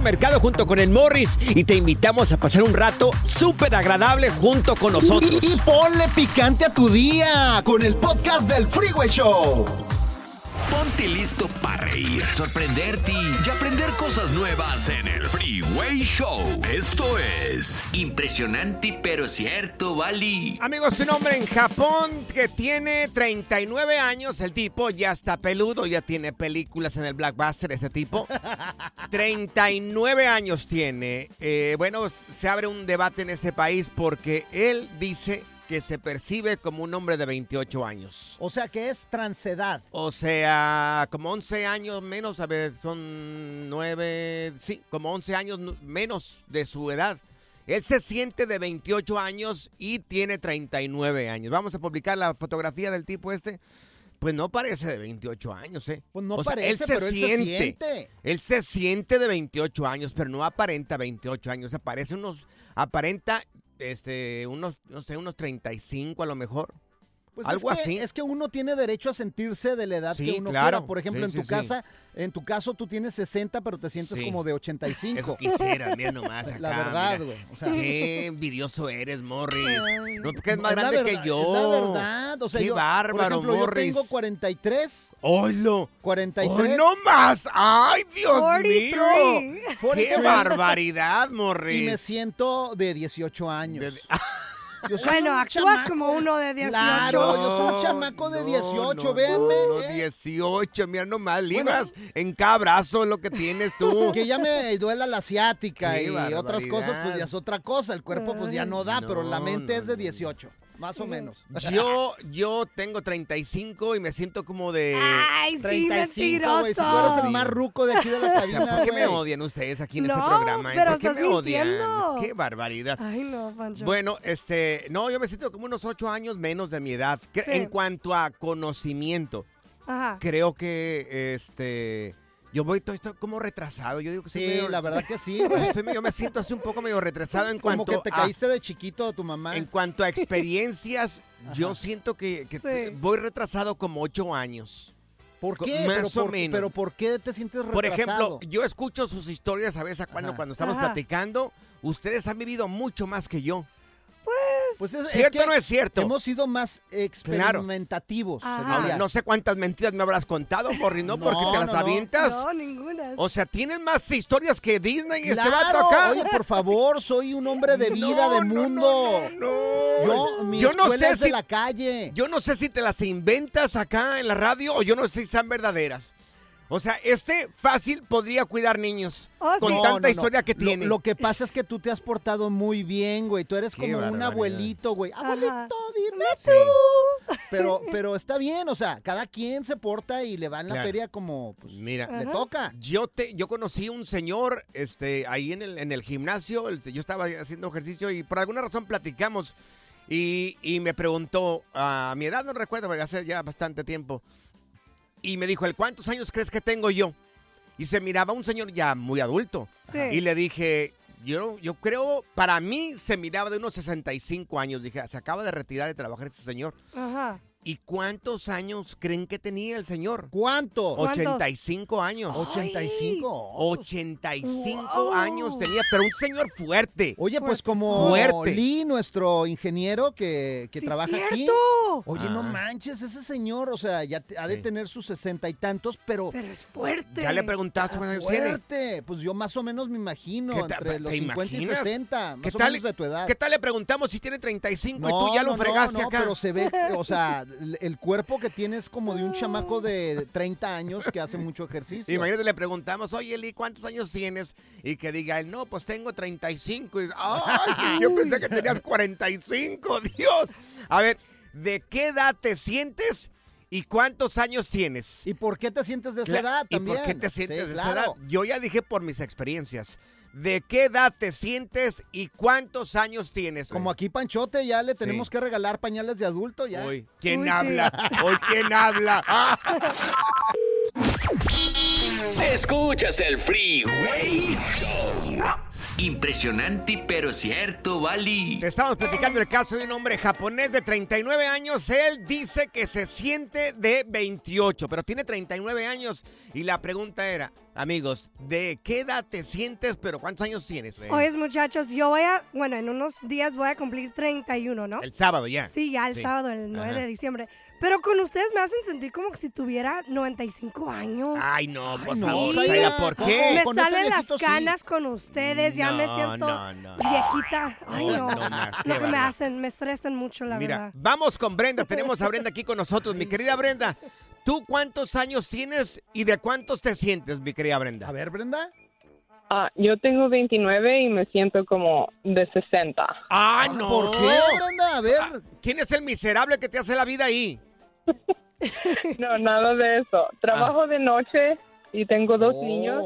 Mercado junto con el Morris y te invitamos a pasar un rato súper agradable junto con nosotros. Y, y ponle picante a tu día con el podcast del Freeway Show. Ponte listo para reír, sorprenderte y aprender cosas nuevas en el Freeway Show. Esto es impresionante pero cierto, Bali. Amigos, un hombre en Japón que tiene 39 años, el tipo ya está peludo, ya tiene películas en el Blackbuster, este tipo. 39 años tiene. Eh, bueno, se abre un debate en este país porque él dice que se percibe como un hombre de 28 años. O sea que es transedad. O sea, como 11 años menos, a ver, son 9, sí, como 11 años menos de su edad. Él se siente de 28 años y tiene 39 años. Vamos a publicar la fotografía del tipo este. Pues no parece de 28 años, ¿eh? Pues no O sea, parece, él se pero él siente. se siente. Él se siente de 28 años, pero no aparenta 28 años. Aparece unos, aparenta, este, unos, no sé, unos 35 a lo mejor. Pues Algo es que, así. Es que uno tiene derecho a sentirse de la edad Sí, que uno claro. quiera. Por ejemplo, Sí, en tu sí. casa, en tu caso tú tienes 60, pero te sientes Sí. como de 85. Eso quisiera, mira nomás acá. La verdad, güey. O sea, Qué envidioso eres, Morris. No, porque es más es grande que verdad, yo. Es la verdad. O sea, Qué yo, bárbaro, por ejemplo, Morris. yo tengo 43. ¡Oilo! 43. ¡Ay, no más! ¡Ay, Dios 43. mío! ¡Qué 43. barbaridad, Morris! Y me siento de 18 años. De- Yo soy Bueno, un actúas chamaco. como uno de 18. Claro, yo soy un chamaco de 18, véanme, No, ¿eh? 18, mira nomás, libras en cada brazo lo que tienes tú. Que ya me duela la asiática y otras cosas, pues ya es otra cosa. El cuerpo pues ya no da, pero la No, mente no, es de no. 18, más o menos. Yo, yo tengo 35 y me siento como de... Ay, sí, 35, güey. Si tú eres el más ruco de aquí de la O sea, cabina, ¿Por qué me odian ustedes aquí en este programa? eh? pero ¿Por qué estás me odian? mintiendo. ¡Qué barbaridad! Ay, no, Pancho. Bueno, este, no, yo me siento como unos ocho años menos de mi edad. Sí. En cuanto a conocimiento, Ajá. creo que, este, yo voy todo esto como retrasado. Yo digo que Sí, medio- la verdad que sí, estoy medio- me siento así un poco medio retrasado en Como cuanto que te a, caíste de chiquito de tu mamá. en cuanto a experiencias. yo siento que, que Sí. voy retrasado como ocho años. ¿Por qué? más pero, o por, menos. pero ¿por qué te sientes retrasado? Por ejemplo, yo escucho sus historias a veces cuando, Ajá. cuando estamos Ajá. platicando. Ustedes han vivido mucho más que yo. Pues es, es ¿Cierto que no es cierto? Hemos sido más experimentativos. No sé cuántas mentiras me habrás contado, Morri, ¿no? No, Porque te las no, avientas. No, ninguna. O sea, tienes más historias que Disney y este vato Claro, acá. oye, por favor, soy un hombre de vida, No, de mundo. No, no, no. Yo, mi Yo no sé es de si- la calle. Yo no sé si te las inventas acá en la radio o yo no sé si sean verdaderas. O sea, este fácil podría cuidar niños. Oh, con sí. Tanta no, no. historia que tiene. Lo, que pasa es que tú te has portado muy bien, güey. Tú eres Qué como un abuelito, güey. Ajá. Abuelito, dime Sí. tú. Pero, pero está bien, o sea, cada quien se porta y le va en la Claro. feria como pues, Mira, le Ajá. toca. yo te, yo conocí un señor, este, ahí en el, en el gimnasio. el- yo estaba haciendo ejercicio y por alguna razón platicamos y, y me preguntó a mi edad no recuerdo, porque hace ya bastante tiempo. Y me dijo, ¿el cuántos años crees que tengo yo? Y se miraba un señor ya muy adulto. Sí. Y le dije, yo, yo creo, para mí se miraba de unos 65 años. Dije, se acaba de retirar de trabajar este señor. Ajá. ¿Y cuántos años creen que tenía el señor? ¿Cuánto? ¿Cuántos? 85 años. 85. 85 Wow. años tenía, pero un señor fuerte. Oye, pues como Fuerte. Lee, nuestro ingeniero que, que Sí, trabaja aquí. cierto. Oye, no Ah. manches, ese señor, o sea, ya te- ha de Sí. tener sus sesenta y tantos, pero Pero es fuerte. Ya le preguntaste fuerte. Pues yo más o menos me imagino, ¿Qué ta- entre los 50 y imaginas? 60, más ¿Qué o tal, menos de tu edad. ¿Qué tal le preguntamos si tiene 35 y tú ya lo no, fregaste no, acá? pero se ve, o sea, el- cuerpo que tiene es como de un chamaco de 30 años que hace mucho ejercicio. Imagínate, le preguntamos, oye, Eli, ¿cuántos años tienes? Y que diga él, no, pues tengo 35. Y, ¡Ay! yo pensé que tenías 45, Dios. A ver, ¿de qué edad te sientes y cuántos años tienes? ¿Y por qué te sientes de esa edad ¿Y también? por qué te sientes Sí, de esa edad? Yo ya dije por mis experiencias. ¿De qué edad te sientes y cuántos años tienes? Como aquí Panchote, ya le Sí. tenemos que regalar pañales de adulto ya. Hoy, ¿quién Uy, sí. habla? Hoy, ¿quién habla? Escuchas el Freeway Show. Impresionante pero cierto, Bali. Te estamos platicando el caso de un hombre japonés de 39 años. Él dice que se siente de 28, pero tiene 39 años. Y la pregunta era, amigos, ¿de qué edad te sientes, pero cuántos años tienes? Oyes, muchachos, yo voy a, bueno, en unos días voy a cumplir 31, ¿no? El sábado ya. Sí, ya el Sí. sábado, el 9 Ajá. de diciembre. Pero con ustedes me hacen sentir como si tuviera 95 años. Ay, no, por no, favor. Zaira, ¿por qué? me con ese salen las viejito sí. canas con ustedes, ya me No, siento no, no. viejita. Ay, No, no. no más, qué Lo que me bárbaro. hacen, me estresan mucho, la Mira, verdad. vamos con Brenda. Tenemos a Brenda aquí con nosotros. Mi querida Brenda, ¿tú cuántos años tienes y de cuántos te sientes, mi querida Brenda? A ver, Brenda. Ah, yo tengo 29 y me siento como de 60. ¡Ah, no! ¿Por qué, Brenda? A ver. ¿Quién es el miserable que te hace la vida ahí? No, nada de eso. Trabajo de noche y tengo dos Oh. niños.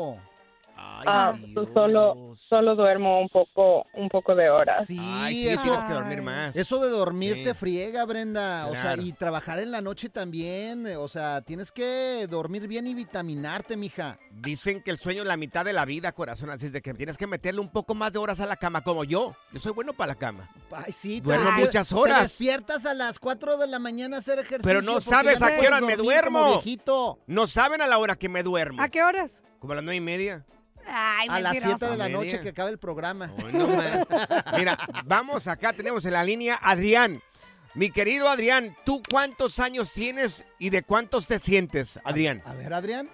Ay, Ah, Dios. solo, solo duermo un poco, un poco de horas. Sí, Ay, sí, eso, tienes que dormir más. eso de dormir Sí. te friega, Brenda. O sea, y trabajar en la noche también. eh, O sea, tienes que dormir bien y vitaminarte, mija. Dicen que el sueño es la mitad de la vida, corazón, así es de que tienes que meterle un poco más de horas a la cama, como yo. Yo soy bueno para la cama. Ay, sí, Duermo muchas horas. Te despiertas a las 4 de la mañana a hacer ejercicio. Pero no sabes a qué hora me duermo. No saben a la hora que me duermo. ¿A qué horas? Como a las nueve y media. Ay, A las mentiroso. 7 de la noche que acaba el programa. No. Mira, vamos acá, tenemos en la línea Adrián. Mi querido Adrián, ¿tú cuántos años tienes y de cuántos te sientes, Adrián? A ver, Adrián.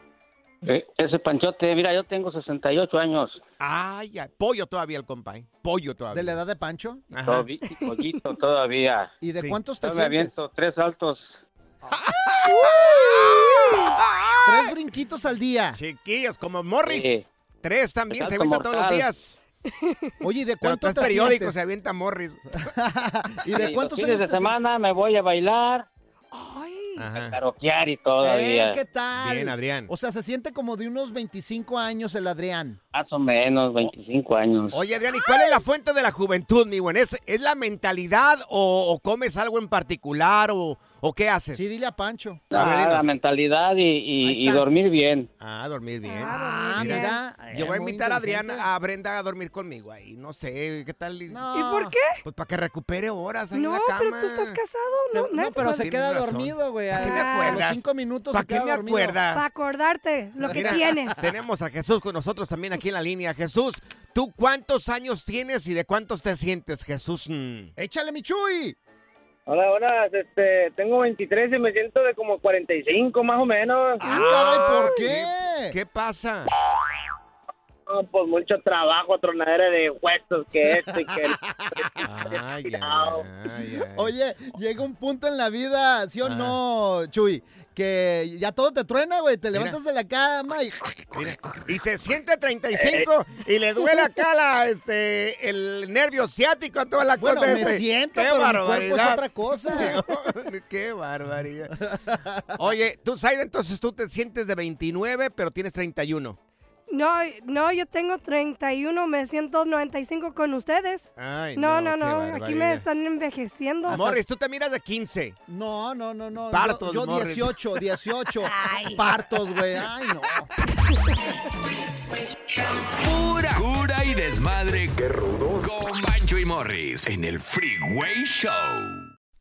Eh, ese panchote, mira, yo tengo 68 años. Ay, ay, pollo todavía el compa, ¿eh? Pollo todavía. ¿De la edad de Pancho? Ajá. Pollito todavía. ¿Y de Sí. cuántos te sientes? aviento tres saltos. Tres brinquitos al día. Chiquillos, como Morris. Sí. Tres también, se avienta todos los días. Oye, ¿y de Pero cuánto es te periódico, sientes? se avienta Morris. ¿Y de Y cuántos los años fines de te semana me voy a bailar, Ay, Ajá. karaokear y todavía. Eh, ¿Qué tal? Bien, Adrián. O sea, se siente como de unos 25 años el Adrián. Más o menos 25 años. Oye, Adrián, ¿y cuál es la fuente de la juventud, mi buen? ¿Es, es la mentalidad o, o comes algo en particular o, o qué haces? Sí, dile a Pancho. A ver, Ah, la mentalidad y, dormir bien. Ah, dormir bien. Ah, Ah, Mira, mira. Yo voy a invitar a Adrián, inteligente. a Brenda a dormir conmigo ahí. No sé, ¿qué tal? No. ¿Y por qué? Pues para que recupere horas ahí en No, la cama. pero tú estás casado, ¿no? No, pero se queda razón. dormido, güey. ¿Para qué me A los acuerdas? cinco minutos ¿Para qué me dormido. acuerdas? Para acordarte lo que Mira, tienes. Tenemos a Jesús con nosotros también aquí en la línea. Jesús, ¿tú cuántos años tienes y de cuántos te sientes, Jesús? Mm. Échale, mi Chuy. Hola, hola, este, tengo 23 y me siento de como 45 más o menos. Ah, caray, ¿por Ah, qué? ¿Qué pasa? No, pues mucho trabajo, tronadera de huesos, que esto y que... Ay, ay, ay, ay. Oye, llega un punto en la vida, ¿sí o no, Chuy? Que ya todo te truena, güey. Te levantas de la cama y... Mira, y se siente 35 y le duele acá la, este, el nervio ciático, toda la Bueno, cosa. me este. siento, ¡Qué pero mi cuerpo es barbaridad! otra cosa. ¡Qué barbaridad! Oye, tú, Saida, entonces tú te sientes de 29, pero tienes 31. No, no, yo tengo 31, me siento 95 con ustedes. Ay, no, no, no, no, aquí me están envejeciendo. Morris, tú te miras de 15. No, no, no, no. Partos, yo, yo Morris. 18, 18. Partos, güey. Ay, no. Pura cura y desmadre. Qué rudos. Con Bancho y Morris en el Freeway Show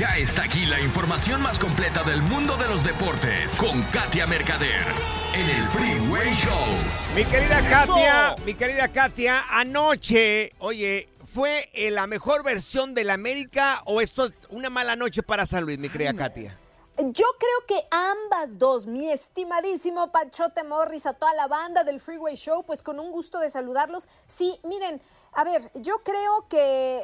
Ya está aquí la información más completa del mundo de los deportes con Katia Mercader en el Freeway Show. Mi querida Katia, mi querida Katia, anoche, oye, ¿fue eh, la mejor versión del América o esto es una mala noche para San Luis, mi querida Katia? Yo creo que ambas dos, mi estimadísimo Panchote Morris, a toda la banda del Freeway Show, pues con un gusto de saludarlos. Sí, miren, a ver, yo creo que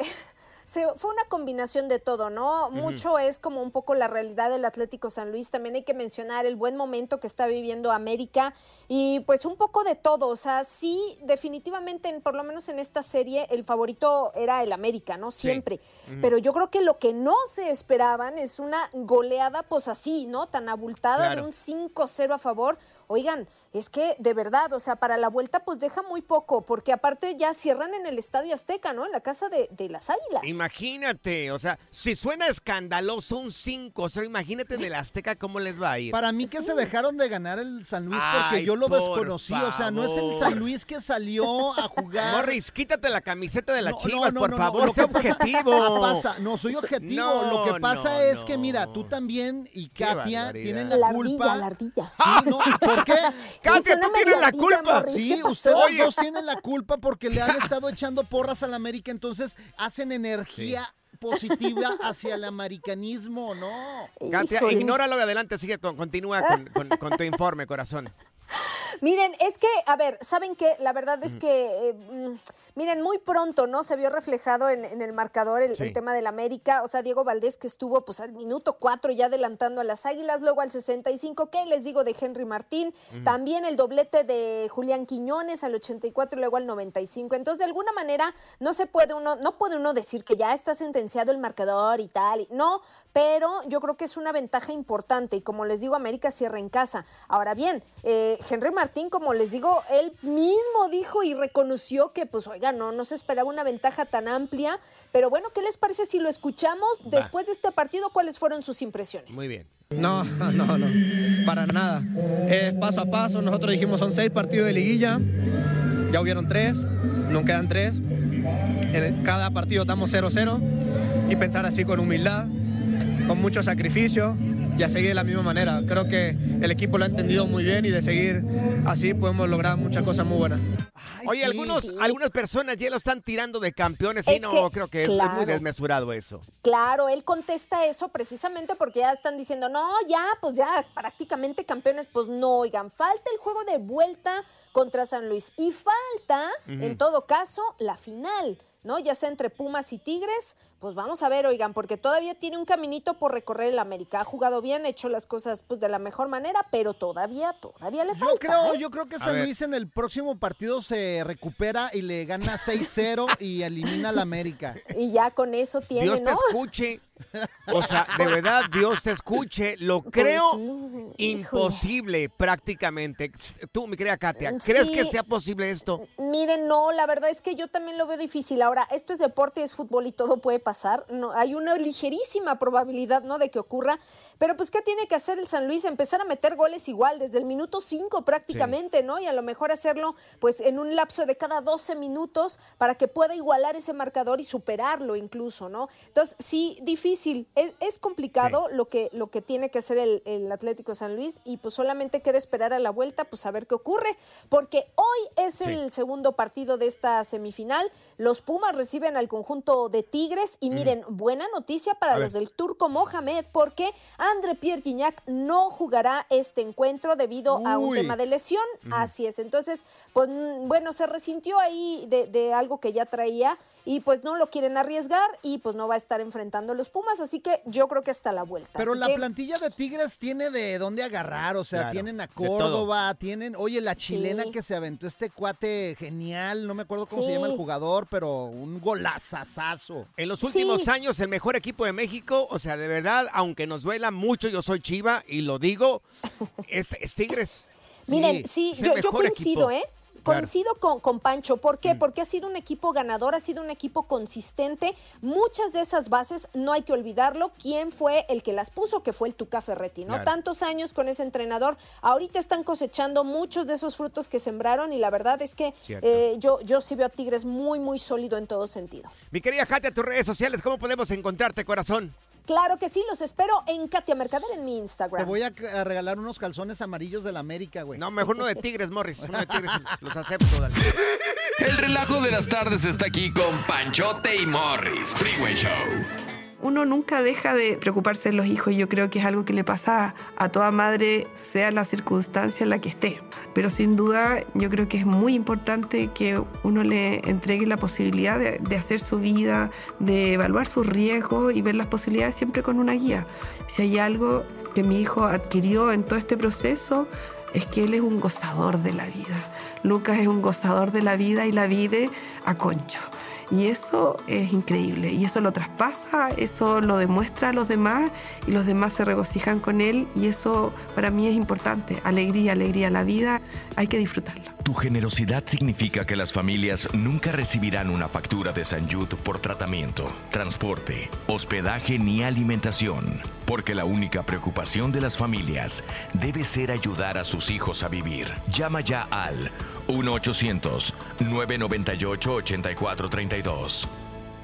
se, fue una combinación de todo, ¿no? Mucho es como un poco la realidad del Atlético San Luis. También hay que mencionar el buen momento que está viviendo América y pues un poco de todo. O sea, sí, definitivamente, en- por lo menos en esta serie, el favorito era el América, ¿no? Siempre. Pero yo creo que lo que no se esperaban es una goleada, pues así, ¿no? Tan abultada Claro. de un 5-0 a favor. Oigan, es que de verdad, o sea, para la vuelta pues deja muy poco, porque aparte ya cierran en el Estadio Azteca, ¿no? En la casa de, de las Águilas. Imagínate, o sea, si suena escandaloso un 5-0, imagínate en el Azteca cómo les va a ir. Para mí que se dejaron de ganar el San Luis porque Ay, yo lo por desconocí. O sea, no es el. San Luis que salió a jugar. Morris, quítate la camiseta de la No, Chivas, no, por no, no, favor, sé objetivo. Pasa, no soy So- objetivo. no, lo que pasa no, es no. que, mira, tú también y Katia tienen la, La culpa. ardilla, la ardilla. Sí, no, ¿por qué? Katia, tú tienes la culpa. Sí, ustedes dos tienen la culpa porque le han estado echando porras al América, entonces hacen energía positiva hacia el americanismo, ¿no? Katia, Híjole. ignóralo y adelante, sigue, con- continúa con, con- con tu informe, corazón. Miren, es que, a ver, ¿saben qué? La verdad es que, eh, mm, miren, muy pronto, ¿no? Se vio reflejado en, en el marcador el, Sí. el tema del América. O sea, Diego Valdés que estuvo pues al minuto 4 ya adelantando a las Águilas, luego al 65, ¿qué les digo de Henry Martín? También el doblete de Julián Quiñones al 84 y luego al 95. Entonces, de alguna manera, no se puede uno, no puede uno decir que ya está sentenciado el marcador y tal. No, pero yo creo que es una ventaja importante y como les digo, América cierra en casa. Ahora bien, eh, Henry Martín, como les digo, él mismo dijo y reconoció que, pues, oiga, no, no se esperaba una ventaja tan amplia, pero bueno, ¿qué les parece si lo escuchamos Va. después de este partido? ¿Cuáles fueron sus impresiones? Muy bien. No, no, no, para nada. Es paso a paso. Nosotros dijimos son seis partidos de liguilla. Ya hubieron tres, no quedan tres. En cada partido estamos 0-0 y pensar así con humildad, con mucho sacrificio y a seguir de la misma manera. Creo que el equipo lo ha entendido muy bien y de seguir así podemos lograr muchas cosas muy buenas. Oye, sí, algunos, sí. algunas personas ya lo están tirando de campeones y Es no, que, creo que es- es muy claro. desmesurado eso. Claro, él contesta eso precisamente porque ya están diciendo, no, ya, pues ya prácticamente campeones, pues no, oigan, falta el juego de vuelta contra San Luis y falta, en todo caso, la final, ¿no? Ya sea entre Pumas y Tigres, pues vamos a ver, oigan, porque todavía tiene un caminito por recorrer el América. Ha jugado bien, ha hecho las cosas pues de la mejor manera, pero todavía, todavía le falta. Yo creo, ¿eh? yo creo que A San ver. Luis en el próximo partido se recupera y le gana 6-0 y elimina al América. Y ya con eso tiene, Dios te escuche. O sea, de verdad, Dios te escuche. Lo Pues creo sí, imposible prácticamente. Tú, mi querida Katia, ¿crees Sí. que sea posible esto? Miren, no, la verdad es que yo también lo veo difícil. Ahora, esto es deporte, es fútbol y todo puede pasar. No, hay una ligerísima probabilidad, ¿no?, de que ocurra. Pero pues, ¿qué tiene que hacer el San Luis? Empezar a meter goles igual, desde el minuto 5 prácticamente, ¿no? Y a lo mejor hacerlo, pues, en un lapso de cada 12 minutos para que pueda igualar ese marcador y superarlo incluso, ¿no? Entonces, sí, difícil. Es, es complicado lo, que, lo que tiene que hacer el, el Atlético de San Luis y pues solamente queda esperar a la vuelta, pues a ver qué ocurre. Porque hoy es Sí. el segundo partido de esta semifinal. Los Pumas reciben al conjunto de Tigres y miren, buena noticia para A los ver. del Turco Mohamed porque André Pierre Guignac no jugará este encuentro debido a un tema de lesión. Así es. Entonces, pues mm, bueno, se resintió ahí de, de algo que ya traía y pues no lo quieren arriesgar y pues no va a estar enfrentando a los Pumas. Así que yo creo que hasta la vuelta. Pero Así la que- plantilla de Tigres tiene de dónde agarrar, o sea, Claro, tienen a. Córdoba, tienen, oye, la chilena Sí. que se aventó este cuate genial, no me acuerdo cómo se llama el jugador, pero un golazazazo. En los últimos años, el mejor equipo de México, o sea, de verdad, aunque nos duela mucho, yo soy Chiva y lo digo, es, es Tigres. Miren, sí, yo, yo coincido, equipo. ¿eh? Claro. Coincido con, con Pancho. ¿Por qué? Porque ha sido un equipo ganador, ha sido un equipo consistente. Muchas de esas bases, no hay que olvidarlo, quién fue el que las puso, que fue el Tuca Ferretti, ¿no? Claro. Tantos años con ese entrenador. Ahorita están cosechando muchos de esos frutos que sembraron y la verdad es que eh, yo, yo sí veo a Tigres muy, muy sólido en todo sentido. Mi querida Katia, tus redes sociales, ¿cómo podemos encontrarte, corazón? Claro que sí, los espero en Katia Mercader en mi Instagram. Te voy a, a regalar unos calzones amarillos de la América, güey. No, mejor uno de Tigres, Morris. Uno de Tigres, los acepto. dale. El relajo de las tardes está aquí con Panchote y Morris. Freeway Show. Uno nunca deja de preocuparse de los hijos y yo creo que es algo que le pasa a toda madre, sea la circunstancia en la que esté. Pero sin duda yo creo que es muy importante que uno le entregue la posibilidad de, de hacer su vida, de evaluar sus riesgos y ver las posibilidades siempre con una guía. Si hay algo que mi hijo adquirió en todo este proceso es que él es un gozador de la vida. Lucas es un gozador de la vida y la vive a concho. Y eso es increíble. Y eso lo traspasa, eso lo demuestra a los demás y los demás se regocijan con él. Y eso para mí es importante. Alegría, alegría. La vida hay que disfrutarla. Tu generosidad significa que las familias nunca recibirán una factura de San por tratamiento, transporte, hospedaje ni alimentación, porque la única preocupación de las familias debe ser ayudar a sus hijos a vivir. Llama ya al 1-800-998-8432.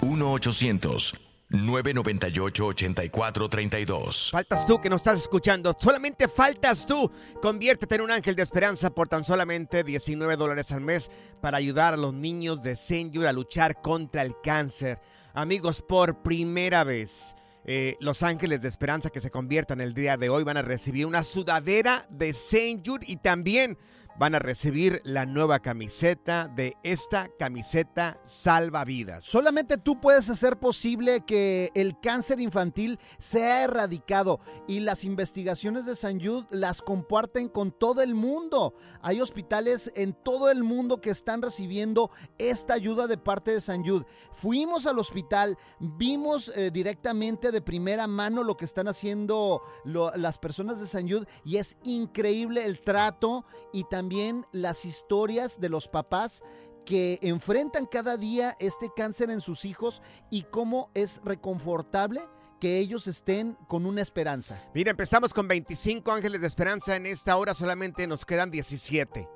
1-800-998-8432. Faltas tú que nos estás escuchando. Solamente faltas tú. Conviértete en un ángel de esperanza por tan solamente 19 dólares al mes para ayudar a los niños de Senyur a luchar contra el cáncer. Amigos, por primera vez. eh, los ángeles de esperanza que se conviertan el día de hoy van a recibir una sudadera de Saint Jude y también van a recibir la nueva camiseta de esta camiseta salva vidas. Solamente tú puedes hacer posible que el cáncer infantil sea erradicado y las investigaciones de San Jude las comparten con todo el mundo. Hay hospitales en todo el mundo que están recibiendo esta ayuda de parte de San Jude. Fuimos al hospital, vimos eh, directamente de primera mano lo que están haciendo las personas de San Jude y es increíble el trato y también las historias de los papás que enfrentan cada día este cáncer en sus hijos y cómo es reconfortable que ellos estén con una esperanza. Mira, empezamos con 25 ángeles de esperanza. En esta hora solamente nos quedan 17.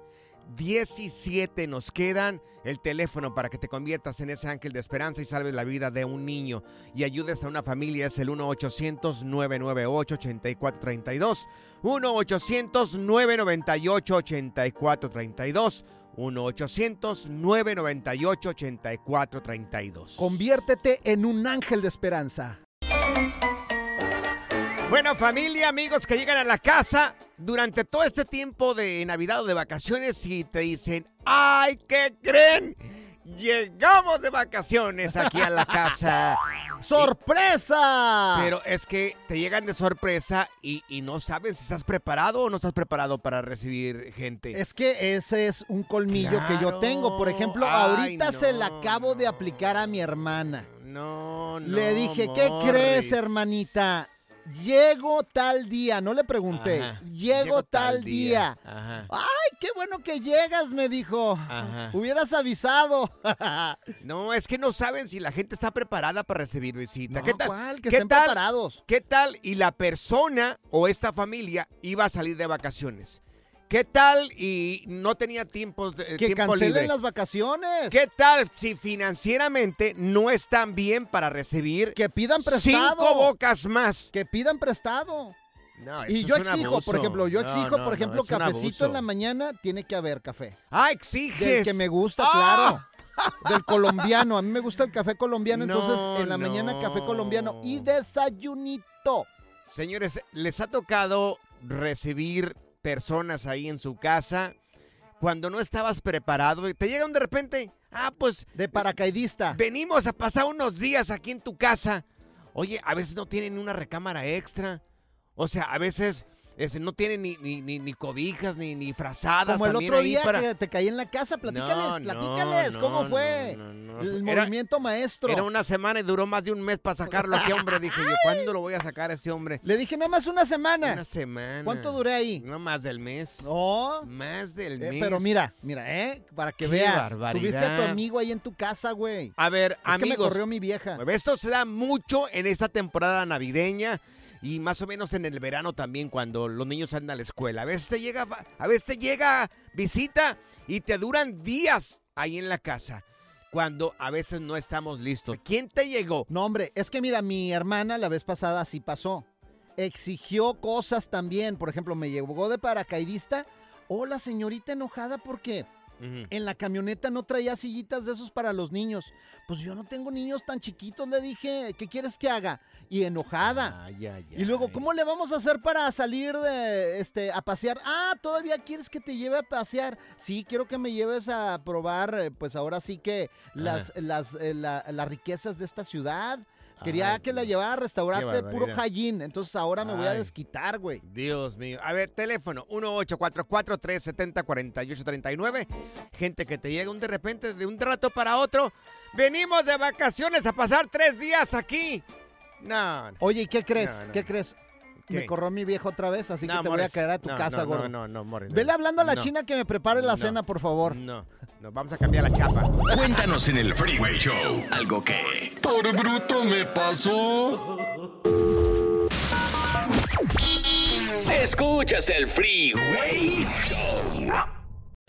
17 nos quedan. El teléfono para que te conviertas en ese ángel de esperanza y salves la vida de un niño y ayudes a una familia es el 1-800-998-8432. 1-800-998-8432. 1-800-998-8432. Conviértete en un ángel de esperanza. Bueno, familia, amigos que llegan a la casa durante todo este tiempo de Navidad o de vacaciones y te dicen, ¡ay, qué creen! Llegamos de vacaciones aquí a la casa. ¡Sorpresa! Pero es que te llegan de sorpresa y, y no sabes si estás preparado o no estás preparado para recibir gente. Es que ese es un colmillo que yo tengo. Por ejemplo, Ay, ahorita se la no, acabo de aplicar a mi hermana. No, no. Le dije, ¿qué crees, Morris". hermanita? Llego tal día, no le pregunté. Ajá, Llego, tal, día. Ajá. Ay, qué bueno que llegas, me dijo. Ajá. Hubieras avisado. No, es que no saben si la gente está preparada para recibir visita. No, ¿Qué tal? ¿cuál? Que ¿Qué estén tal? preparados. ¿Qué tal? Y la persona o esta familia iba a salir de vacaciones. ¿Qué tal? Y no tenía tiempo, de- que tiempo cancelen libre. las vacaciones. ¿Qué tal si financieramente no están bien para recibir Que pidan prestado. cinco bocas más? Que pidan prestado. No, Y eso yo es un exijo, abuso. por ejemplo, yo No, exijo, no, por no, ejemplo, es un cafecito abuso. en la mañana, tiene que haber café. Ah, exiges. Del que me gusta, Ah. claro. Del colombiano. A mí me gusta el café colombiano, No, entonces en la mañana café colombiano y desayunito. Señores, ¿les ha tocado recibir personas ahí en su casa cuando no estabas preparado? Te llegan de repente, ah, pues... De paracaidista. Venimos a pasar unos días aquí en tu casa. Oye, a veces no tienen una recámara extra. O sea, a veces este, no tienen ni, ni, ni, ni cobijas, ni, ni frazadas. Como el otro día para- que te caí en la casa, platícales, No, no, platícales, ¿cómo no, fue? El Era- movimiento maestro. Era una semana y duró más de un mes para sacarlo aquí, hombre. Dije yo, ¿cuándo lo voy a sacar a este hombre? Le dije nada más una semana. Una semana. ¿Cuánto duré ahí? No más del mes. No. Más del Eh, mes. pero mira, mira, ¿eh? Para que Qué veas. barbaridad. Tuviste a tu amigo ahí en tu casa, güey. A ver, Es que amigos. me corrió mi vieja. Esto se da mucho en esta temporada navideña y más o menos en el verano también cuando los niños salen a la escuela. A veces te llega, a veces te llega visita y te duran días ahí en la casa. Cuando a veces no estamos listos. ¿Quién te llegó? No, hombre, es que mira, mi hermana la vez pasada así pasó. Exigió cosas también. Por ejemplo, me llegó de paracaidista. Hola, señorita enojada porque en la camioneta no traía sillitas de esos para los niños. Pues yo no tengo niños tan chiquitos, le dije. ¿Qué quieres que haga? Y enojada. Ay, ay, Y luego, ¿cómo le vamos a hacer para salir de este a pasear? Ah, todavía quieres que te lleve a pasear. Sí, quiero que me lleves a probar, eh, pues ahora sí que las, las, eh, la- las riquezas de esta ciudad. Quería Ay, que la llevara a restaurante puro. Jallín. Entonces ahora me voy a desquitar, güey. Dios mío. A ver, teléfono 1844-370-4839. Gente que te llega un de repente, de un rato para otro. Venimos de vacaciones a pasar tres días aquí. No. no. Oye, ¿y qué crees? No, no. ¿Qué crees? ¿Qué? Me corrió mi viejo otra vez, así No, que te voy a caer a tu No, casa, no, gordo. No, no, no, Morris. Vele hablando a la No. china que me prepare la No. cena, por favor. No, nos vamos a cambiar la chapa. Cuéntanos en el Freeway Show algo que... Por bruto me pasó. Escuchas el Freeway Show.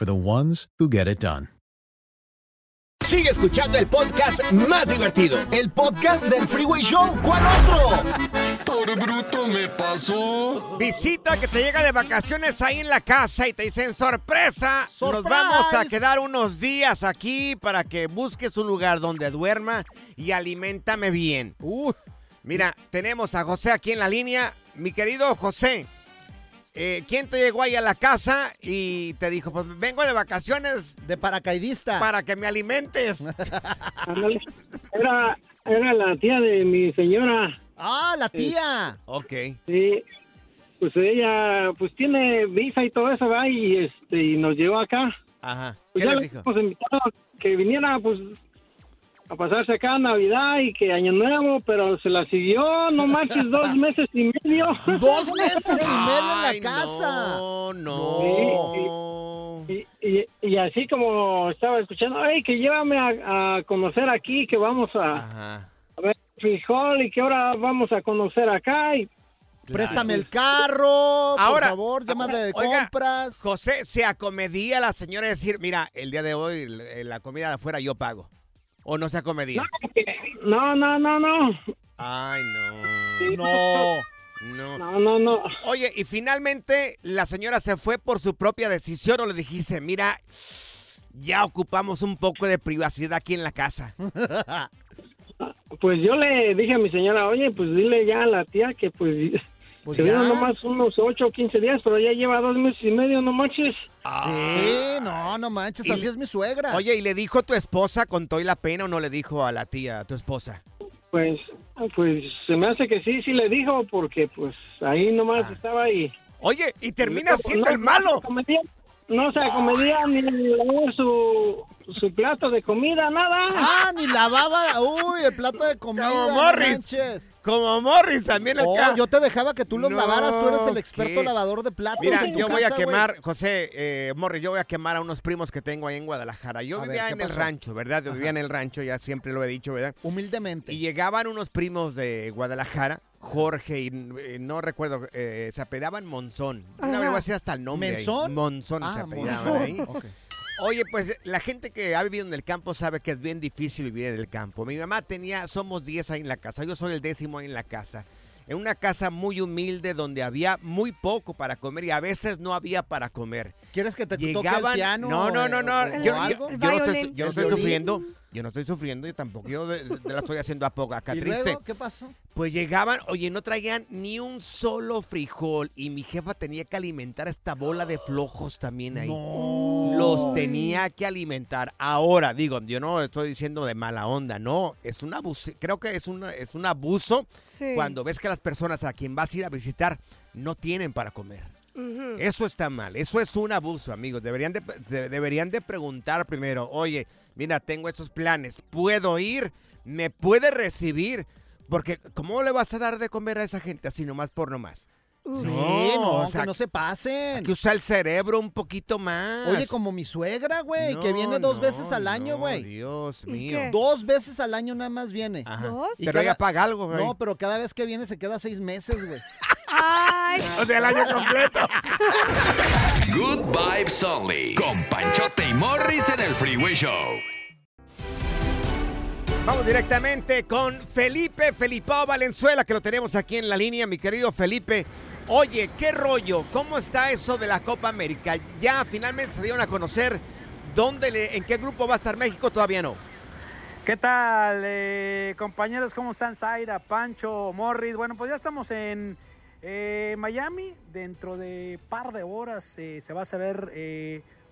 for the ones who get it done. Sigue escuchando el podcast más divertido. El podcast del Freeway Show. ¿Cuál otro? Por bruto me pasó. Visita que te llega de vacaciones ahí en la casa y te dicen sorpresa. Nos vamos a quedar unos días aquí para que busques un lugar donde duerma y alimentame bien. Mira, tenemos a José aquí en la línea. Mi querido José, eh, ¿quién te llegó ahí a la casa y te dijo, pues vengo de vacaciones? De paracaidista. Para que me alimentes. Era, era la tía de mi señora. Ah, la tía. ok. Sí. Pues ella, pues tiene visa y todo eso, ¿verdad? Y, este, y nos llevó acá. Ajá. Pues ¿Qué ya le dijo? invitado a que viniera, pues, a pasarse acá Navidad y que Año Nuevo, pero se la siguió, no manches, dos meses y medio. Dos meses y medio en la casa. No, no. Y, y- y así como estaba escuchando, ay, que llévame a, a conocer aquí, que vamos a, a ver frijol y que ahora vamos a conocer acá. Y, Préstame el carro, Ahora, por favor, llámame de oiga, compras. José, se acomedía la señora decir, mira, el día de hoy la comida de afuera yo pago. ¿O no se acomedía? No, no, no, no. Ay, no. No. No. No, no, no. Oye, y finalmente la señora se fue por su propia decisión o le dijiste, mira, ya ocupamos un poco de privacidad aquí en la casa. Pues yo le dije a mi señora, oye, pues dile ya a la tía que pues, Pues se vieron ya. nomás unos 8 o 15 días, pero ya lleva dos meses y medio, no manches. Sí, no, no manches, Y- así es mi suegra. Oye, ¿y le dijo tu esposa, contó y la pena o no le dijo a la tía, a tu esposa? Pues, pues se me hace que sí, sí le dijo, porque pues ahí nomás estaba ahí. Oye, y termina siendo no, el malo. No no se acomedía ni lavar su, su plato de comida, nada. Ah, ni lavaba. Uy, el plato de comida. Como Morris. manches. Como Morris también Oh, acá. yo te dejaba que tú los No, lavaras. Tú eres el experto ¿qué? lavador de platos. Mira, yo voy a quemar, José, eh, Morris, yo voy a quemar a unos primos que tengo ahí en Guadalajara. Yo A vivía ¿qué en el rancho, ¿verdad? Yo vivía en el rancho, ya siempre lo he dicho, ¿verdad? Humildemente. Y llegaban unos primos de Guadalajara, Jorge, y eh, no recuerdo, eh, se apedaban Monzón. Una vez voy a decir hasta el nombre. ahí. ¿Menzón? Monzón Ah, se apedaban Monzón. ahí. Oye, pues la gente que ha vivido en el campo sabe que es bien difícil vivir en el campo. Mi mamá tenía, somos 10 ahí en la casa, yo soy el décimo ahí en la casa. En una casa muy humilde donde había muy poco para comer y a veces no había para comer. ¿Quieres que te toque el Llegaban, piano? no, no, no, no, o- o yo, yo- algo? yo no estoy, yo no ¿El estoy sufriendo, yo no estoy sufriendo y tampoco yo de- de- la estoy haciendo a poco acá ¿Y triste. luego qué pasó? Pues llegaban, oye, no traían ni un solo frijol y mi jefa tenía que alimentar a esta bola de flojos también ahí. Los tenía que alimentar. Ahora, digo, yo no estoy diciendo de mala onda, no, es un abuso, creo que es un, es un abuso Sí. cuando ves que las personas a quien vas a ir a visitar no tienen para comer. Eso está mal, eso es un abuso, amigos. Deberían de, de- deberían de preguntar primero, oye, mira, tengo estos planes, ¿puedo ir? ¿Me puede recibir? Porque, ¿cómo le vas a dar de comer a esa gente así nomás por nomás? Sí, no, o sea, que no se pasen. Hay que usar el cerebro un poquito más. Oye, como mi suegra, güey, que No, viene dos no, veces al año, no, güey. Dios ¿Y mío. qué? Dos veces al año nada más viene. Ajá. ¿Dos? Y Pero cada- ella paga algo, güey. No, pero cada vez que viene se queda seis meses, güey. Ay, O sea, el año completo. Good Vibes Only. Con Panchote y Morris en el Freeway Show. Vamos directamente con Felipe Felipao Valenzuela, que lo tenemos aquí en la línea, mi querido Felipe. Oye, ¿qué rollo? ¿Cómo está eso de la Copa América? Ya finalmente se dieron a conocer dónde, le- en qué grupo va a estar México, todavía no. ¿Qué tal, eh, compañeros? ¿Cómo están? Zaira, Pancho, Morris. Bueno, pues ya estamos en eh, Miami. Dentro de par de horas eh, se va a saber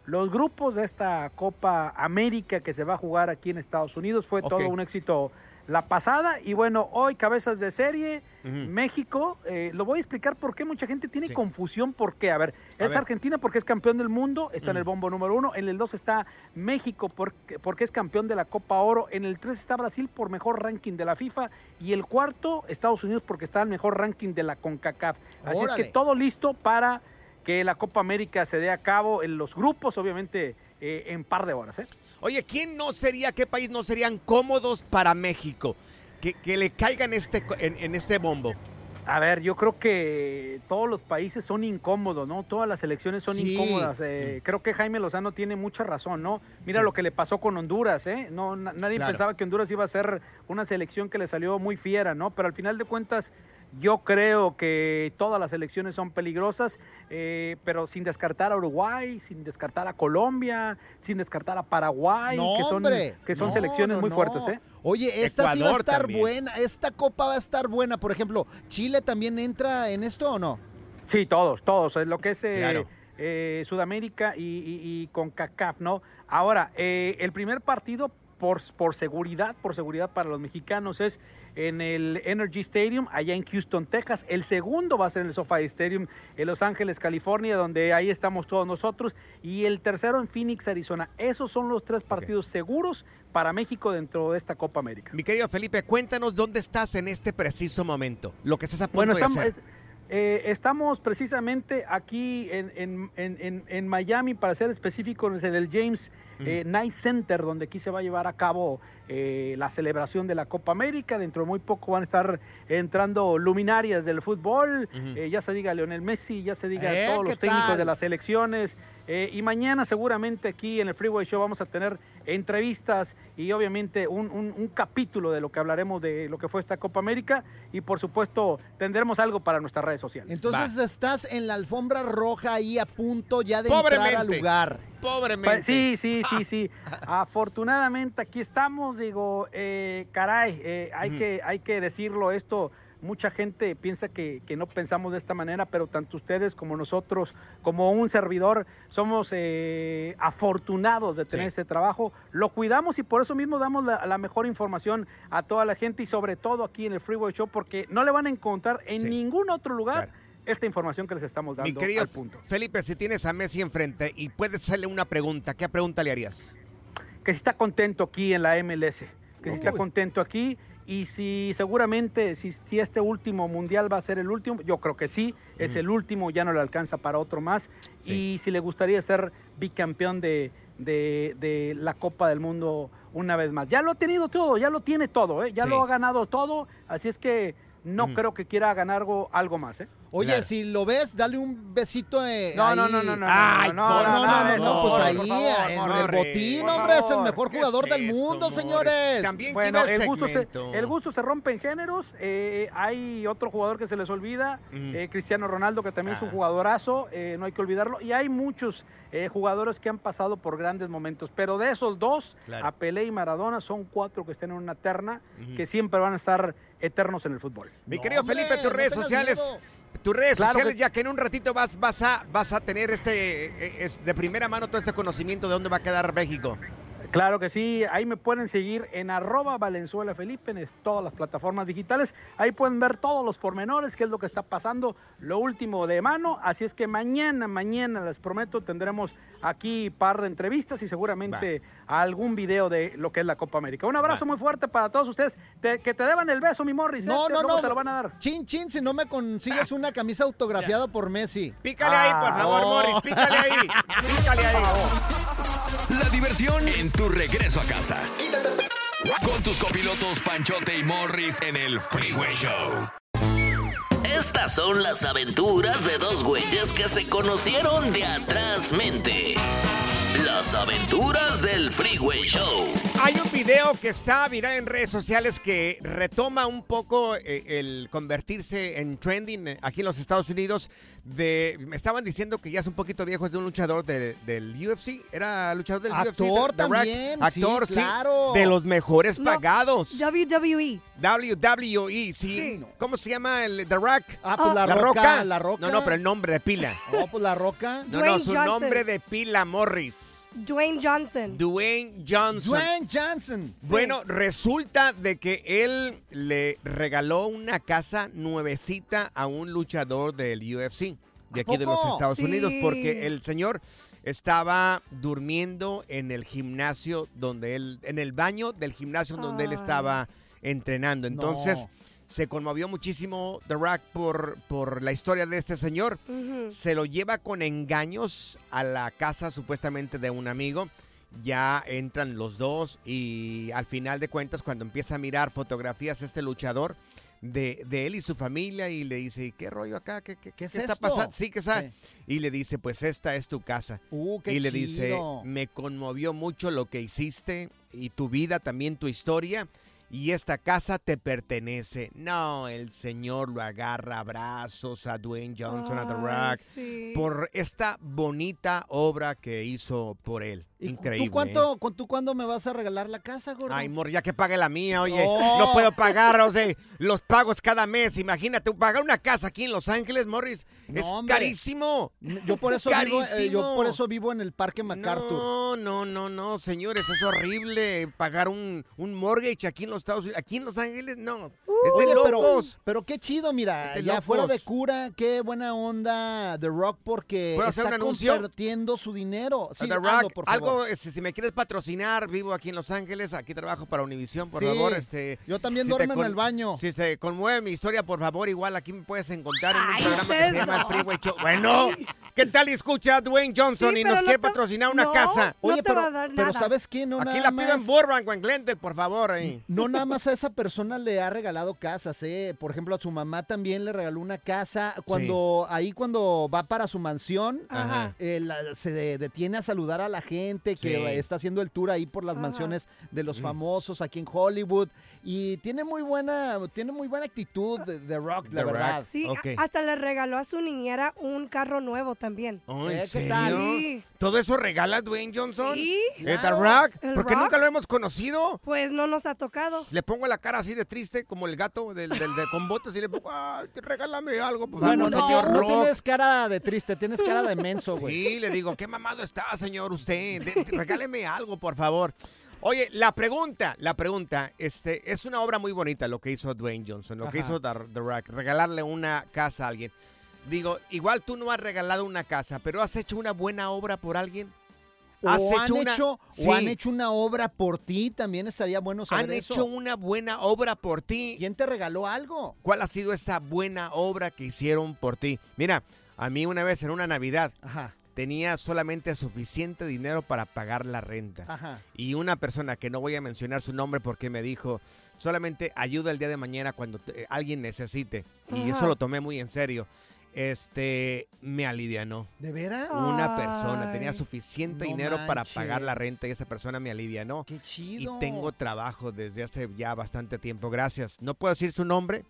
los grupos de esta Copa América que se va a jugar aquí en Estados Unidos. Fue todo un éxito la pasada. Y bueno, hoy cabezas de serie, México. eh, lo voy a explicar por qué mucha gente tiene confusión. ¿Por qué? A ver, A es ver. Argentina porque es campeón del mundo, está en el bombo número uno. En el dos está México porque, porque es campeón de la Copa Oro. En el tres está Brasil por mejor ranking de la FIFA. Y el cuarto, Estados Unidos porque está en mejor ranking de la CONCACAF. Así es que todo listo para que la Copa América se dé a cabo en los grupos, obviamente eh, en par de horas. ¿eh? Oye, ¿quién no sería, qué país no serían cómodos para México? Que, que le caigan este, en, en este bombo. A ver, yo creo que todos los países son incómodos, ¿no? Todas las elecciones son Sí. incómodas. eh, creo que Jaime Lozano tiene mucha razón, ¿no? Mira lo que le pasó con Honduras, ¿eh? No, na- nadie Claro. pensaba que Honduras iba a ser una selección que le salió muy fiera, ¿no? Pero al final de cuentas, yo creo que todas las elecciones son peligrosas, eh, pero sin descartar a Uruguay, sin descartar a Colombia, sin descartar a Paraguay, No, que son, hombre. que son No, selecciones no, muy no. fuertes, ¿eh? Oye, esta sí va a estar también. buena. Esta copa va a estar buena. Por ejemplo, ¿Chile también entra en esto o no? Sí, todos, todos. Es lo que es eh, Claro. eh, Sudamérica y, y, y con CACAF, ¿no? Ahora, eh, el primer partido, por, por seguridad, por seguridad para los mexicanos, es en el Energy Stadium, allá en Houston, Texas. El segundo va a ser en el SoFi Stadium en Los Ángeles, California, donde ahí estamos todos nosotros. Y el tercero en Phoenix, Arizona. Esos son los tres partidos seguros para México dentro de esta Copa América. Mi querido Felipe, cuéntanos dónde estás en este preciso momento. Lo que estás a punto Bueno, de estamos, hacer. eh, estamos precisamente aquí en, en- en- en- en Miami, para ser específico, en el James eh, Night Center, donde aquí se va a llevar a cabo eh, la celebración de la Copa América. Dentro de muy poco van a estar entrando luminarias del fútbol, eh, ya se diga Leonel Messi, ya se diga Eh, todos ¿qué los técnicos tal? de las selecciones. eh, y mañana seguramente aquí en el Freeway Show vamos a tener entrevistas y obviamente un, un- un capítulo de lo que hablaremos de lo que fue esta Copa América y por supuesto tendremos algo para nuestras redes sociales. Entonces estás en la alfombra roja ahí a punto ya de entrar al Pobremente. lugar. Pobremente. Sí, sí, sí, sí. Afortunadamente aquí estamos, digo, eh, caray, eh, hay, que, hay que decirlo esto. Mucha gente piensa que, que no pensamos de esta manera, pero tanto ustedes como nosotros, como un servidor, somos eh, afortunados de tener ese trabajo. Lo cuidamos y por eso mismo damos la, la mejor información a toda la gente y sobre todo aquí en el Freeway Show, porque no le van a encontrar en ningún otro lugar esta información que les estamos Mi dando querido al punto. Felipe, si tienes a Messi enfrente y puedes hacerle una pregunta, ¿qué pregunta le harías? Que si está contento aquí en la MLS, que si está contento aquí y si seguramente si, si este último mundial va a ser el último, yo creo que sí, es el último, ya no le alcanza para otro más y si le gustaría ser bicampeón de, de- de la Copa del Mundo una vez más. Ya lo ha tenido todo, ya lo tiene todo, ¿eh? ya Sí. lo ha ganado todo, así es que no creo que quiera ganar algo, algo más. ¿eh? Oye, Claro. si lo ves, dale un besito eh, No, ahí. no, no, no, no, Ay, no, por- no, No, no, pues ahí favor, en el botín, hombre, es el mejor ¿Qué jugador es del esto, mundo, Morris? señores. También Bueno, quiero el gusto, se, segmento. el gusto se rompe en géneros. eh, hay otro jugador que se les olvida, eh, Cristiano Ronaldo, que también es un jugadorazo, eh, no hay que olvidarlo. Y hay muchos eh, jugadores que han pasado por grandes momentos. Pero de esos dos, Claro. a Pelé y Maradona, son cuatro que están en una terna que siempre van a estar eternos en el fútbol. Mi No, querido hombre, Felipe, tus redes sociales. miedo. Tus redes Claro sociales, que- ya que en un ratito vas, vas, a, vas a tener este eh, es de primera mano todo este conocimiento de dónde va a quedar México. Claro que sí, ahí me pueden seguir en arroba Valenzuela Felipe en todas las plataformas digitales. Ahí pueden ver todos los pormenores, qué es lo que está pasando, lo último de mano. Así es que mañana, mañana les prometo, tendremos aquí par de entrevistas y seguramente algún video de lo que es la Copa América. Un abrazo muy fuerte para todos ustedes. Te- que te deban el beso, mi Morris. ¿eh? No, Te- no, luego no. te lo van a dar. Chin, chin, si no me consigues una camisa autografiada por Messi. Pícale ahí, por favor, oh. Morris, pícale ahí. Pícale ahí. La diversión en tu regreso a casa. Con tus copilotos Panchote y Morris en el Freeway Show. Estas son las aventuras de dos güeyes que se conocieron de atrás mente. Las aventuras del Freeway Show. Hay un video que está viral en redes sociales que retoma un poco eh, el convertirse en trending aquí en los Estados Unidos. De, me estaban diciendo que ya es un poquito viejo, es de un luchador de- del UFC. Era luchador del UFC. Actor The Rock. también, sí, Actor, sí. claro. De los mejores No, pagados. WWE. WWE, sí. Sí. ¿Cómo se llama el The Rock? Ah, pues la, roca, la roca. No, no, pero el nombre de pila. Oh, pues la roca. No, no, su Johnson. nombre de pila, Morris. Dwayne Johnson. Dwayne Johnson. Dwayne Johnson. Bueno, resulta de que él le regaló una casa nuevecita a un luchador del UFC de aquí de los? Estados Unidos porque el señor estaba durmiendo en el gimnasio donde él, en el baño del gimnasio donde él estaba entrenando. Entonces No. Se conmovió muchísimo The Rock por, por la historia de este señor. Se lo lleva con engaños a la casa supuestamente de un amigo. Ya entran los dos y al final de cuentas cuando empieza a mirar fotografías este luchador de, de él y su familia y le dice, ¿qué rollo acá? ¿Qué, qué, ¿Qué es está pasando? Sí, ¿qué está? Sí. Y le dice, pues esta es tu casa. Uh, qué y le dice, me conmovió mucho lo que hiciste y tu vida, también tu historia. Y esta casa te pertenece. No, el señor lo agarra a brazos a Dwayne Johnson, a The Rock, sí. por esta bonita obra que hizo por él. ¿Y Increíble. ¿Tú, cuánto, cu- ¿Tú cuándo me vas a regalar la casa, gordo? Ay, mor, ya que pague la mía, oye, No. no puedo pagar, o sea, los pagos cada mes. Imagínate, pagar una casa aquí en Los Ángeles, Morris, No, es hombre. carísimo. Yo por eso vivo, eh, yo por eso vivo en el Parque MacArthur. No, no, no, no, señores, es horrible pagar un, un mortgage aquí en los Estados Unidos. Aquí en Los Ángeles, no. es de Oye, locos. pero qué chido, mira, ya fuera de locos. cura, qué buena onda The Rock porque ¿Puedo hacer está compartiendo su dinero. Sí, The Rock, por favor. algo, este, si me quieres patrocinar, vivo aquí en Los Ángeles, aquí trabajo para Univision, por Sí, favor. Este, yo también si duermo en el baño. Si se conmueve mi historia, por favor, igual aquí me puedes encontrar en un Ay, programa que se llama El. Freeway Show. Bueno, ¿qué tal? y Escucha a Dwayne Johnson Sí, y nos no quiere patrocinar una no, casa. no Oye, te pero, va a dar pero nada. ¿sabes qué? No aquí nada la pido en más- Burbank o en Glendale, por favor. ahí. No nada más a esa persona le ha regalado casas, ¿eh? Por ejemplo, a su mamá también le regaló una casa. Cuando ahí cuando va para su mansión, Ajá. eh, la- se de- detiene a saludar a la gente que Sí. está haciendo el tour ahí por las Ajá. mansiones de los Mm. famosos aquí en Hollywood. Y tiene muy buena, tiene muy buena actitud de, de Rock, la The Rock. verdad. Sí, hasta le regaló a su niñera un carro nuevo también. Oh, ¿en Eh, ¿qué serio? tal? Sí. ¿Todo eso regala Dwayne Johnson? Sí, ¿Eh, claro. Rock? ¿El ¿Por qué Rock? nunca lo hemos conocido? Pues no nos ha tocado. Le pongo la cara así de triste, como el gato del, del, de con botas, y le pongo, ay, regálame algo, favor, Bueno, no, tienes cara de triste, tienes cara de menso, güey. Sí, le digo, qué mamado está, señor, usted. De- regáleme algo, por favor. Oye, la pregunta, la pregunta, este, es una obra muy bonita lo que hizo Dwayne Johnson, lo que hizo The, The Rock, regalarle una casa a alguien. Digo, igual tú no has regalado una casa, pero has hecho una buena obra por alguien. ¿Has O han, hecho una- hecho, Sí. o han hecho una obra por ti, también estaría bueno saber Han eso. hecho una buena obra por ti. ¿Quién te regaló algo? ¿Cuál ha sido esa buena obra que hicieron por ti? Mira, a mí una vez en una Navidad Ajá, tenía solamente suficiente dinero para pagar la renta. ajá. Y una persona que no voy a mencionar su nombre porque me dijo, solamente ayuda el día de mañana cuando te- alguien necesite. Y Ajá. eso lo tomé muy en serio. Este, me alivianó. ¿De veras? Una persona tenía suficiente No dinero para pagar la renta y esa persona me alivianó. Qué Y chido. tengo trabajo desde hace ya bastante tiempo. Gracias. No puedo decir su nombre,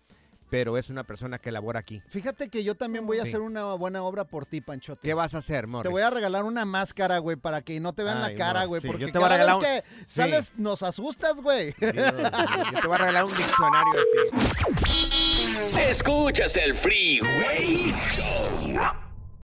pero es una persona que labora aquí. Fíjate que yo también voy a Sí. hacer una buena obra por ti, Panchote. ¿Qué vas a hacer, Te Morris? voy a regalar una máscara, güey, para que no te vean Ay, la cara, no, güey. sí, porque yo te voy a regalar vez que sí. sales nos asustas, güey. Yo te voy a regalar un diccionario a ti. Escuchas el Freeway Show.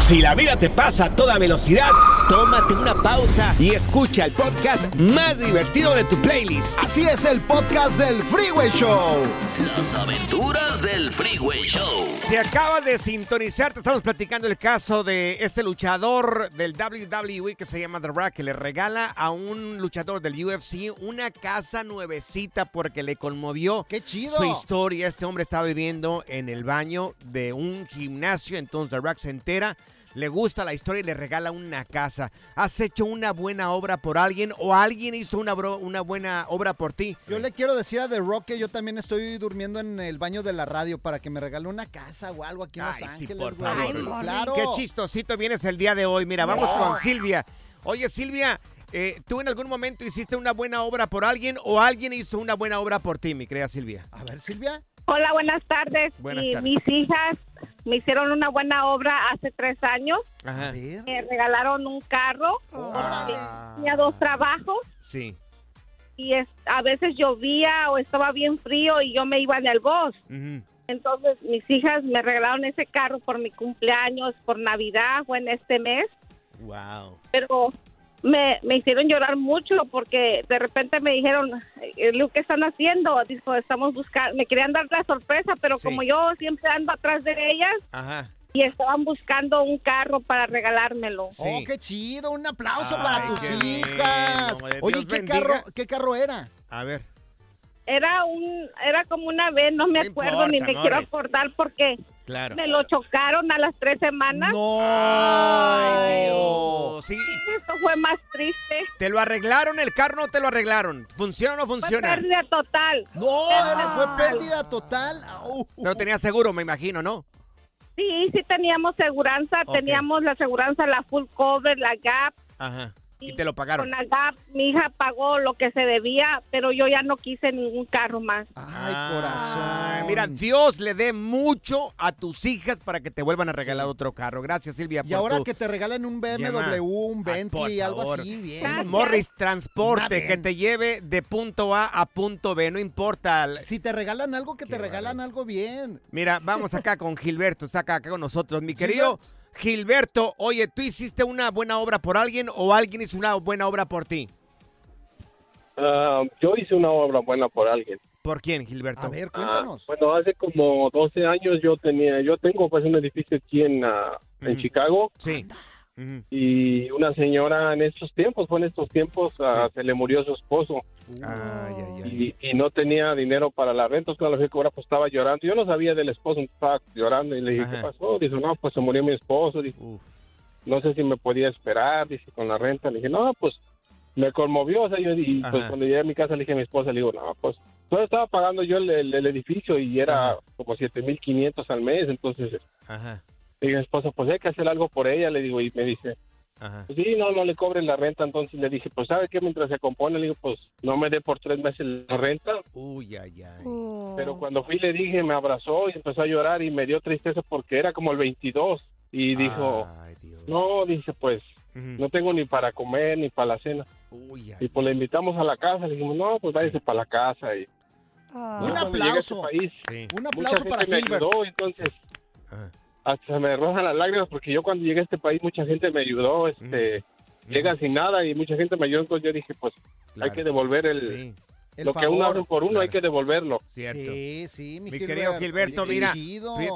Si la vida te pasa a toda velocidad, tómate una pausa y escucha el podcast más divertido de tu playlist. Así es el podcast del Freeway Show. Las aventuras del Freeway Show. Si acabas de sintonizar, te estamos platicando el caso de este luchador del WWE que se llama The Rock, que le regala a un luchador del UFC una casa nuevecita porque le conmovió ¡Qué chido! su historia. Este hombre estaba viviendo en el baño de un gimnasio, entonces The Rock se entera, le gusta la historia y le regala una casa. ¿Has hecho una buena obra por alguien o alguien hizo una, bro- una buena obra por ti? Yo le quiero decir a The Rock que yo también estoy durmiendo en el baño de la radio para que me regale una casa o algo aquí en Los Ay, sí, Ángeles, por favor. claro. Qué chistosito vienes el día de hoy. Mira, vamos No. con Silvia. Oye, Silvia, eh, ¿tú en algún momento hiciste una buena obra por alguien o alguien hizo una buena obra por ti, mi querida Silvia? A ver, Silvia. Hola, buenas tardes. Buenas Y tardes. mis hijas me hicieron una buena obra hace tres años. Ajá. Me regalaron un carro. Ah. Tenía dos trabajos Sí. y es, a veces llovía o estaba bien frío y yo me iba en el bus. Entonces mis hijas me regalaron ese carro por mi cumpleaños, por Navidad o en este mes. Wow. pero me, me hicieron llorar mucho porque de repente me dijeron, eh, ¿qué están haciendo? Dijo, estamos buscando, me querían dar la sorpresa, pero Sí. como yo siempre ando atrás de ellas Ajá. y estaban buscando un carro para regalármelo. Oh, qué chido, un aplauso Ay, para tus qué hijas. Oye, ¿qué bendiga. carro, ¿qué carro era? A ver. Era un, era como una vez, no me No acuerdo ni me quiero Morris. acordar porque Claro. me lo chocaron a las tres semanas. Ay, Dios. Sí. Eso fue más triste. ¿Te lo arreglaron el carro o no te lo arreglaron? ¿Funciona o no Fue funciona? pérdida total. No, fue pérdida total. Pero tenía seguro, me imagino, ¿no? Sí, sí teníamos seguranza, teníamos la seguranza, la full cover, la Gap. Ajá. Y te lo pagaron. Con la Gap, mi hija pagó lo que se debía, pero yo ya no quise ningún carro más. Ay, Ay, corazón. mira, Dios le dé mucho a tus hijas para que te vuelvan a regalar otro carro. Gracias, Silvia. Y por ahora tu que te regalen un BMW, un Ay, Bentley, algo favor. así, bien. Gracias. Morris Transporte, que te lleve de punto A a punto B, no importa. Si te regalan algo, que te regalan algo bien. Mira, vamos acá con Gilberto, está acá, acá con nosotros. Mi querido Gilberto, oye, ¿tú hiciste una buena obra por alguien o alguien hizo una buena obra por ti? Ah, yo hice una obra buena por alguien. ¿Por quién, Gilberto? A ver, Ah, cuéntanos. bueno, hace como 12 años yo tenía, yo tengo pues un edificio aquí en, ah, en. Chicago Sí. Y una señora en estos tiempos, fue en estos tiempos, ah, se le murió su esposo Ay, ay, ay. y, y no tenía dinero para la renta, entonces cuando fui a pues estaba llorando. Yo no sabía del esposo, estaba llorando y le dije, Ajá. ¿qué pasó? Dijo, no, pues se murió mi esposo, Uf. no sé si me podía esperar, dice, con la renta. Le dije, no, pues me conmovió, o sea, yo, y pues Ajá. cuando llegué a mi casa le dije a mi esposa, le digo, no, pues todavía estaba pagando yo el, el- el edificio y era Ajá. como 7.500 al mes, entonces Ajá, le dije a mi esposa, pues hay que hacer algo por ella, le digo, y me dice, ajá. pues sí, no, no le cobren la renta, entonces le dije, pues ¿sabe qué? Mientras se compone, le digo, pues no me dé por tres meses la renta, Uy, ay, ay. Oh. pero cuando fui le dije, me abrazó y empezó a llorar y me dio tristeza porque era como el 22 y dijo, Ay, Dios. no, dice, pues Ujú. no tengo ni para comer ni para la cena. Uy, Y ay. pues le invitamos a la casa, le dijimos, no, pues váyase para la casa. Y Ah. yo Un este aplauso. país, Sí. Un mucha aplauso gente para me ayudó, entonces Ajá. Hasta se me rozan las lágrimas porque yo cuando llegué a este país mucha gente me ayudó, este, llega sin nada y mucha gente me ayudó, entonces yo dije, pues hay que devolver el, Sí, El lo que uno hace por uno, hay que devolverlo. cierto. Sí, sí, mi, Mi querido Gilberto, mira,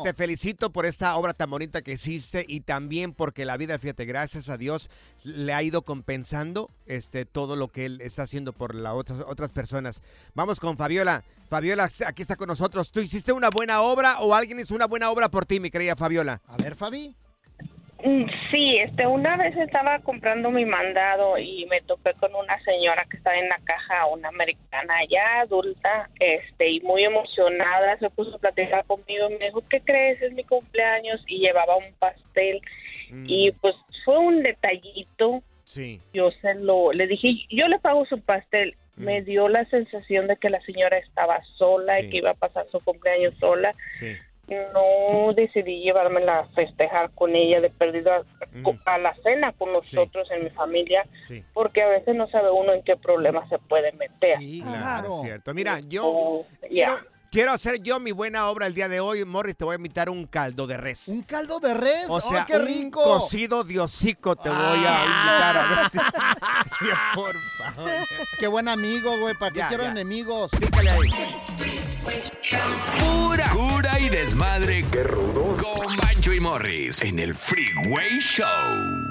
te felicito por esta obra tan bonita que hiciste y también porque la vida, fíjate, gracias a Dios, le ha ido compensando este todo lo que él está haciendo por las otras, otras personas. Vamos con Fabiola. Fabiola, aquí está con nosotros. ¿Tú hiciste una buena obra o alguien hizo una buena obra por ti, mi querida Fabiola? A ver, Fabi. Mm, Sí, este, una vez estaba comprando mi mandado y me topé con una señora que estaba en la caja, una americana ya adulta, este, y muy emocionada, se puso a platicar conmigo y me dijo, ¿qué crees? Es mi cumpleaños y llevaba un pastel y pues fue un detallito. Sí. Yo se lo, le dije, yo le pago su pastel. Me dio la sensación de que la señora estaba sola Sí. y que iba a pasar su cumpleaños sola Sí. No decidí llevármela a festejar con ella de perdida a la cena con nosotros en mi familia, Sí. porque a veces no sabe uno en qué problema se puede meter. Claro, es cierto. Mira, yo Oh, quiero, quiero hacer yo mi buena obra el día de hoy. Morris, te voy a invitar un caldo de res. ¿Un caldo de res? O ¡Ay, sea, qué un rico! cocido de hocico te voy a invitar a ver si... Por favor. Qué buen amigo, güey. ¿Para qué Ya, quiero ya. enemigos? Pura cura y desmadre. Qué rudos. Con Bancho y Morris en el Freeway Show.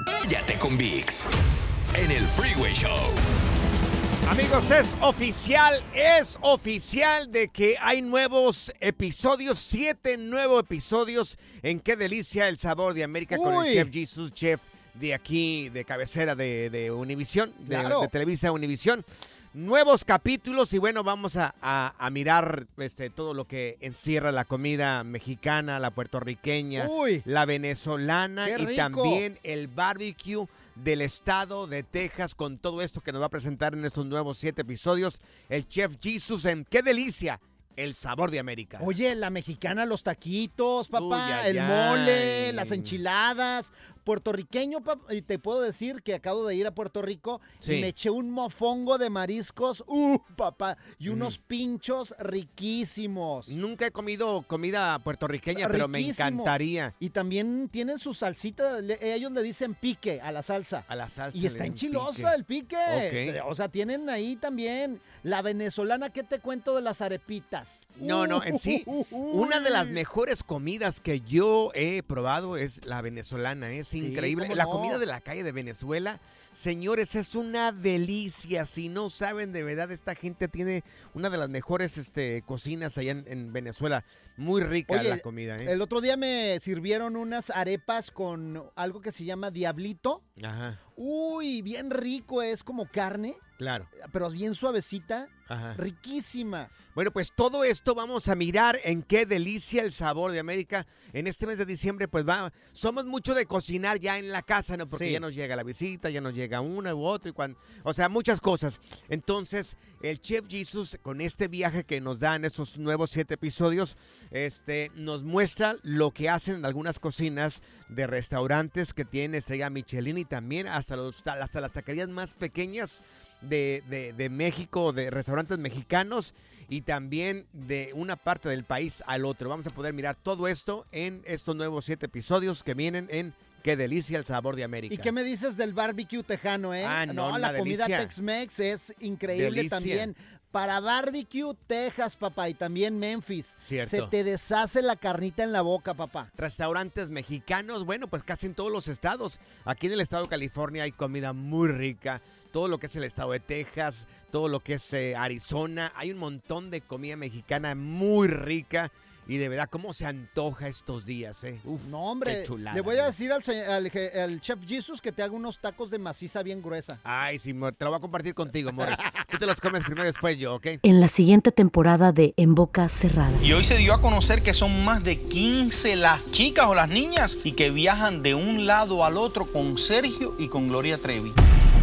Cállate con VIX. En el Freeway Show. Amigos, es oficial, es oficial de que hay nuevos episodios, siete nuevos episodios en Qué Delicia el Sabor de América con el Chef Jesus, chef de aquí, de cabecera de, de Univisión, de, Claro. de Televisa Univisión. Nuevos capítulos y bueno, vamos a, a- a mirar este, todo lo que encierra la comida mexicana, la puertorriqueña, Uy. la venezolana y también el barbecue del estado de Texas con todo esto que nos va a presentar en estos nuevos siete episodios el chef Jesus en qué delicia el sabor de América. Oye, la mexicana, los taquitos, papá, Uy, el mole, las enchiladas. Puertorriqueño, y te puedo decir que acabo de ir a Puerto Rico Sí. y me eché un mofongo de mariscos, uh, papá, y unos pinchos riquísimos. Nunca he comido comida puertorriqueña, pero me encantaría. Y también tienen su salsita, le- ellos le dicen pique a la salsa. A la salsa. Y está enchilosa pique. el pique. O sea, tienen ahí también la venezolana. ¿Qué te cuento de las arepitas? No, no, en sí, una de las mejores comidas que yo he probado es la venezolana. Es increíble. La no. comida de la calle de Venezuela, señores, es una delicia. Si no saben, de verdad, esta gente tiene una de las mejores este, cocinas allá en, en Venezuela. Muy rica Oye, la comida, ¿eh? El otro día me sirvieron unas arepas con algo que se llama diablito. Ajá, Uy, bien rico, es como carne, claro. pero bien suavecita, Ajá. riquísima. Bueno, pues todo esto vamos a mirar en qué delicia el sabor de América. En este mes de diciembre, pues va, somos mucho de cocinar ya en la casa, ¿no? Porque Sí. ya nos llega la visita, ya nos llega una u otra, y cuan- o sea, muchas cosas. Entonces, el Chef Jesus, con este viaje que nos da en esos nuevos siete episodios, este, nos muestra lo que hacen en algunas cocinas de restaurantes que tienen estrella Michelin y también hasta, los, hasta las taquerías más pequeñas de, de- de México, de restaurantes mexicanos y también de una parte del país al otro. Vamos a poder mirar todo esto en estos nuevos siete episodios que vienen en Qué delicia el sabor de América. ¿Y qué me dices del barbecue tejano, eh? Ah, no, la una comida. Tex-Mex es increíble Delicia. también. Para barbecue, Texas, papá, y también Memphis. Cierto. Se te deshace la carnita en la boca, papá. Restaurantes mexicanos, bueno, pues casi en todos los estados. Aquí en el estado de California hay comida muy rica. Todo lo que es el estado de Texas, todo lo que es eh, Arizona. Hay un montón de comida mexicana muy rica. Y de verdad, ¿cómo se antoja estos días, eh? Uf, No, hombre, qué chulada, le voy a decir al, al chef Jesus que te haga unos tacos de maciza bien gruesa. Ay, sí, te lo voy a compartir contigo, Morris. Tú te los comes primero y después yo, ¿ok? En la siguiente temporada de En Boca Cerrada. Y hoy se dio a conocer que son más de 15 las chicas o las niñas y que viajan de un lado al otro con Sergio y con Gloria Trevi.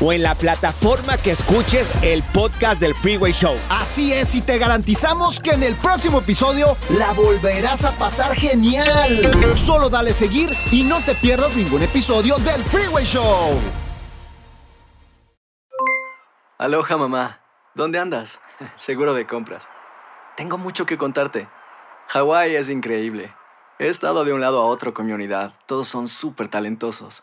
o en la plataforma que escuches el podcast del Freeway Show. Así es, y te garantizamos que en el próximo episodio la volverás a pasar genial. Solo dale seguir y no te pierdas ningún episodio del Freeway Show. Aloha mamá, ¿dónde andas? Seguro de compras. Tengo mucho que contarte. Hawái es increíble. He estado de un lado a otro con mi unidad. Todos son súper talentosos.